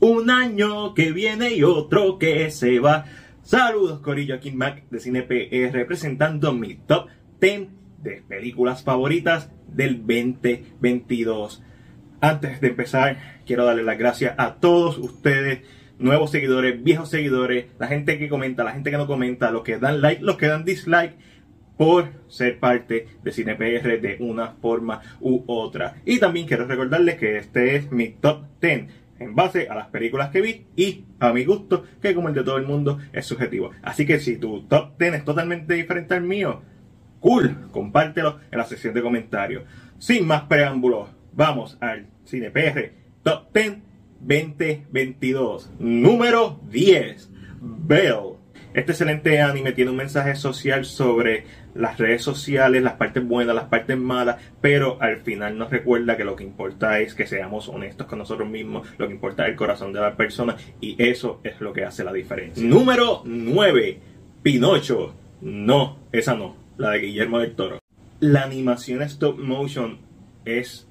Un año que viene y otro que se va. Saludos Corillo, aquí Mac de CinePR representando mi top 10 de películas favoritas del 2022. Antes de empezar, quiero darle las gracias a todos ustedes, nuevos seguidores, viejos seguidores, la gente que comenta, la gente que no comenta, los que dan like, los que dan dislike, por ser parte de CinePR de una forma u otra. Y también quiero recordarles que este es mi top 10 en base a las películas que vi y a mi gusto, que como el de todo el mundo es subjetivo. Así que si tu top 10 es totalmente diferente al mío, cool, compártelo en la sección de comentarios. Sin más preámbulos, vamos al Cine PR Top 10 2022. Número 10. Bell. Este excelente anime tiene un mensaje social sobre las redes sociales, las partes buenas, las partes malas, pero al final nos recuerda que lo que importa es que seamos honestos con nosotros mismos, lo que importa es el corazón de la persona y eso es lo que hace la diferencia. Número 9. Pinocho. No, esa no, la de Guillermo del Toro. La animación stop motion es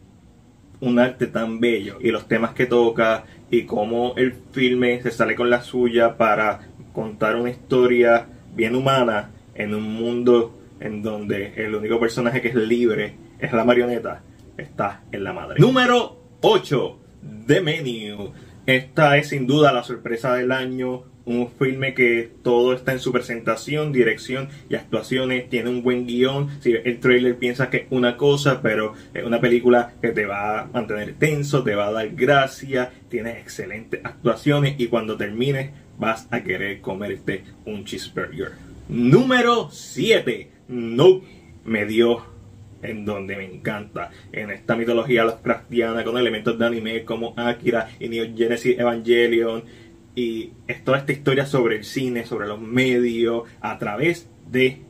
un arte tan bello y los temas que toca y cómo el filme se sale con la suya para contar una historia bien humana en un mundo en donde el único personaje que es libre es la marioneta, está en la madre. Número 8, The Menu. Esta es sin duda la sorpresa del año. Un filme que todo está en su presentación, dirección y actuaciones. Tiene un buen guion. Si el trailer piensa que es una cosa, pero es una película que te va a mantener tenso, te va a dar gracia. Tiene excelentes actuaciones y cuando termines vas a querer comerte un cheeseburger. Número 7. No me dio en donde me encanta. En esta mitología Lovecraftiana con elementos de anime como Akira y Neo Genesis Evangelion. Y es toda esta historia sobre el cine, sobre los medios, a través de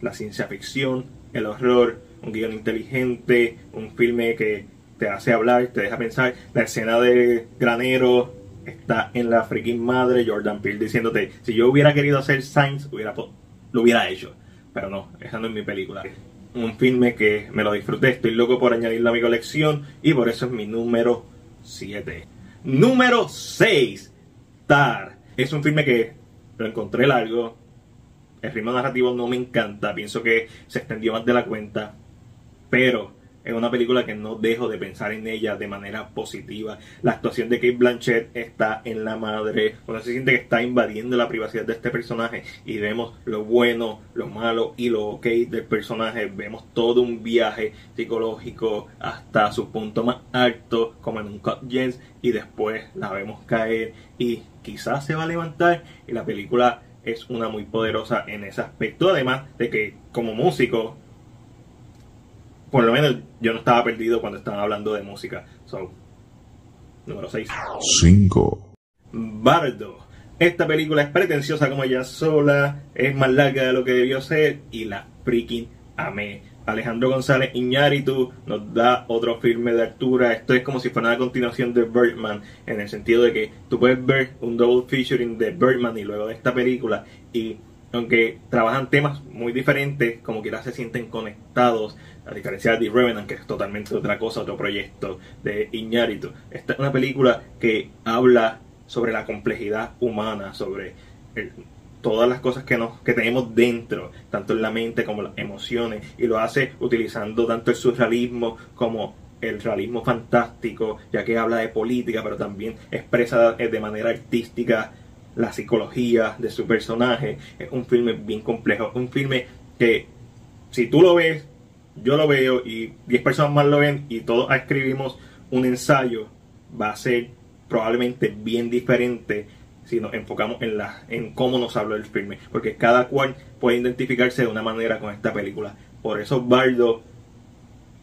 la ciencia ficción, el horror, un guion inteligente, un filme que te hace hablar, te deja pensar. La escena de granero está en la freaking madre Jordan Peele diciéndote, si yo hubiera querido hacer Science, hubiera, lo hubiera hecho. Pero no, esa no es mi película. Un filme que me lo disfruté, estoy loco por añadirlo a mi colección y por eso es mi número 7. Número 6, Tar. Es un filme que lo encontré largo. El ritmo narrativo no me encanta, pienso que se extendió más de la cuenta. Pero es una película que no dejo de pensar en ella de manera positiva. La actuación de Kate Blanchett está en la madre. Cuando se siente que está invadiendo la privacidad de este personaje y vemos lo bueno, lo malo y lo ok del personaje. Vemos todo un viaje psicológico hasta su punto más alto, como en un Cut James, y después la vemos caer y quizás se va a levantar y la película es una muy poderosa en ese aspecto. Además de que como músico por lo menos yo no estaba perdido cuando estaban hablando de música. So, número 6. 5. Bardo. Esta película es pretenciosa como ella sola, es más larga de lo que debió ser y la freaking amé. Alejandro González Iñárritu nos da otro filme de altura. Esto es como si fuera una continuación de Birdman, en el sentido de que tú puedes ver un double featuring de Birdman y luego de esta película y aunque trabajan temas muy diferentes, como quiera se sienten conectados, a diferencia de The Revenant, que es totalmente otra cosa, otro proyecto de Iñárritu. Esta es una película que habla sobre la complejidad humana, sobre todas las cosas que, nos, que tenemos dentro, tanto en la mente como las emociones, y lo hace utilizando tanto el surrealismo como el realismo fantástico, ya que habla de política, pero también expresa de manera artística la psicología de su personaje. Es un filme bien complejo, un filme que si tú lo ves, yo lo veo y 10 personas más lo ven y todos escribimos un ensayo, va a ser probablemente bien diferente si nos enfocamos en, la, en cómo nos habló el filme, porque cada cual puede identificarse de una manera con esta película. Por eso Bardo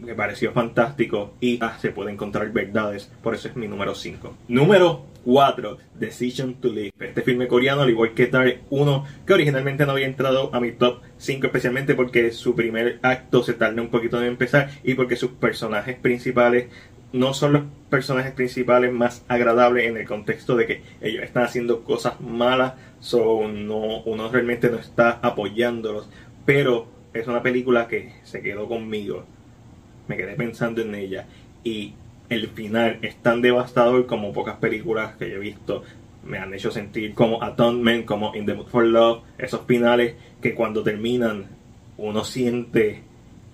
me pareció fantástico y ah, se puede encontrar verdades, por eso es mi número 5. Número 4, Decision to Live. Este filme coreano, al igual que Tar 1, que originalmente no había entrado a mi top 5, especialmente porque su primer acto se tarda un poquito en empezar y porque sus personajes principales no son los personajes principales más agradables en el contexto de que ellos están haciendo cosas malas, so no, uno realmente no está apoyándolos, pero es una película que se quedó conmigo, me quedé pensando en ella y el final es tan devastador como pocas películas que yo he visto me han hecho sentir como Atonement, como In the Mood for Love, esos finales que cuando terminan uno siente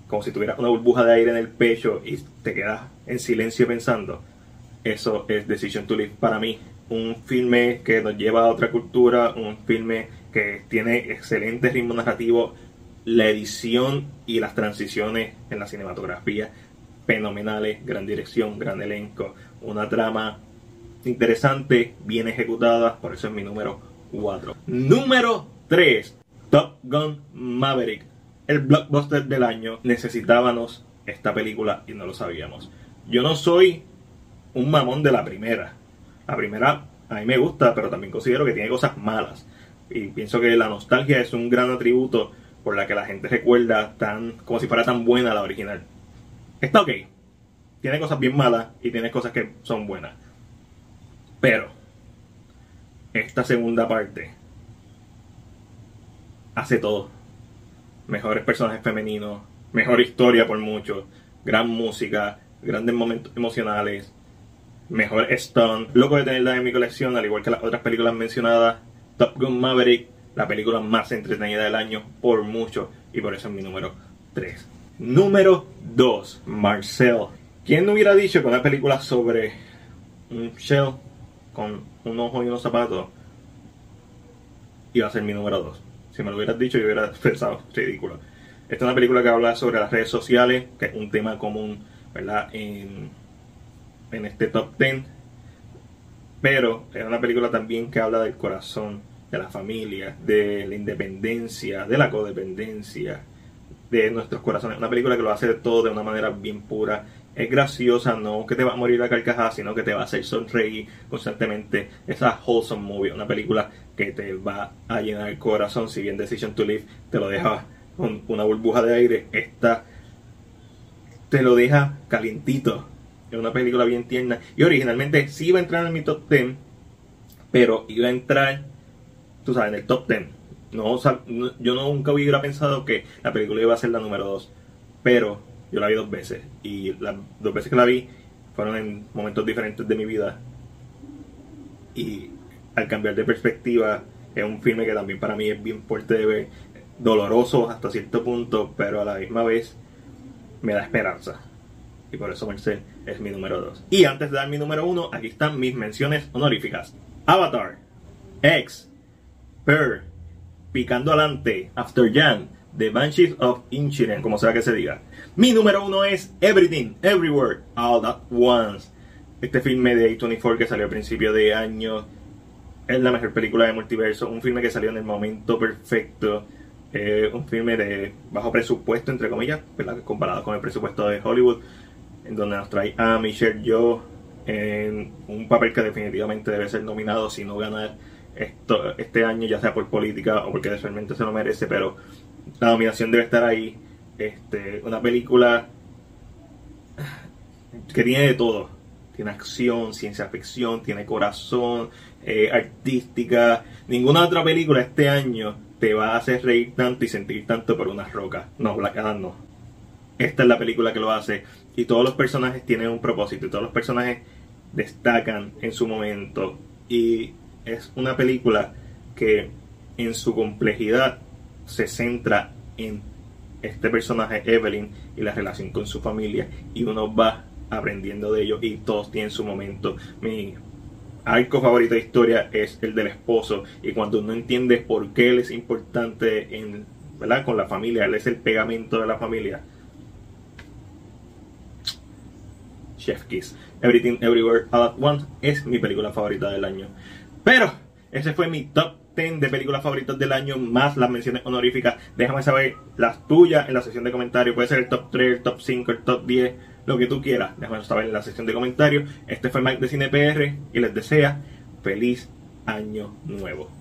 como si tuviera una burbuja de aire en el pecho y te quedas en silencio pensando. Eso es Decision to Live para mí. Un filme que nos lleva a otra cultura, un filme que tiene excelente ritmo narrativo, la edición y las transiciones en la cinematografía fenomenales, gran dirección, gran elenco, una trama interesante, bien ejecutada, por eso es mi número 4. Número 3, Top Gun Maverick, el blockbuster del año. Necesitábamos esta película y no lo sabíamos. Yo no soy un mamón de la primera. La primera a mí me gusta, pero también considero que tiene cosas malas. Y pienso que la nostalgia es un gran atributo por la que la gente recuerda tan como si fuera tan buena la original. Está ok. Tiene cosas bien malas y tiene cosas que son buenas. Pero esta segunda parte hace todo. Mejores personajes femeninos, mejor historia por mucho, gran música, grandes momentos emocionales, mejor stunt. Loco de tenerla en mi colección, al igual que las otras películas mencionadas. Top Gun Maverick, la película más entretenida del año por mucho, y por eso es mi número 3. Número 2, Marcel. ¿Quién no hubiera dicho que una película sobre un shell con un ojo y unos zapatos iba a ser mi número 2? Si me lo hubieras dicho, yo hubiera pensado, ridículo. Esta es una película que habla sobre las redes sociales, que es un tema común, ¿verdad? En, en este top 10. Pero es una película también que habla del corazón, de la familia, de la independencia, de la codependencia, de nuestros corazones. Una película que lo hace todo de una manera bien pura. Es graciosa, no que te va a morir la carcajada, sino que te va a hacer sonreír constantemente. Esa wholesome movie, una película que te va a llenar el corazón. Si bien Decision to Live te lo deja con una burbuja de aire, esta te lo deja calientito. Es una película bien tierna. Y originalmente sí iba a entrar en mi top 10, pero iba a entrar, tú sabes, en el top 10 no, yo nunca hubiera pensado que la película iba a ser la número 2, pero yo la vi dos veces y las dos veces que la vi fueron en momentos diferentes de mi vida y al cambiar de perspectiva es un filme que también para mí es bien fuerte de ver, doloroso hasta cierto punto, pero a la misma vez me da esperanza. Y por eso Marcel es mi número 2. Y antes de dar mi número 1, aquí están mis menciones honoríficas. Avatar, X, Per, Picando Adelante, After Jan, The Banshees of Inchiren, como sea que se diga. Mi número uno es Everything, Everywhere, All At Once. Este filme de A24 que salió a principio de año es la mejor película de multiverso. Un filme que salió en el momento perfecto. Eh, un filme de bajo presupuesto, entre comillas, comparado con el presupuesto de Hollywood, en donde nos trae a Michelle Yeoh en un papel que definitivamente debe ser nominado, si no ganar esto, este año, ya sea por política o porque realmente se lo merece, pero la nominación debe estar ahí. Este, una película que tiene de todo. Tiene acción, ciencia ficción, tiene corazón, eh, artística. Ninguna otra película este año te va a hacer reír tanto y sentir tanto por una roca. No, Black no. Esta es la película que lo hace. Y todos los personajes tienen un propósito. Y todos los personajes destacan en su momento. Y es una película que en su complejidad se centra en este personaje Evelyn y la relación con su familia y uno va aprendiendo de ellos y todos tienen su momento. Mi arco favorito de historia es el del esposo y cuando uno entiende por qué él es importante en, ¿verdad? con la familia, él es el pegamento de la familia. Chef Kiss. Everything Everywhere All at Once es mi película favorita del año. Pero ese fue mi top 10 de películas favoritas del año, más las menciones honoríficas. Déjame saber las tuyas en la sección de comentarios. Puede ser el top 3, el top 5, el top 10, lo que tú quieras. Déjame saber en la sección de comentarios. Este fue Mike de Cine PR y les desea feliz año nuevo.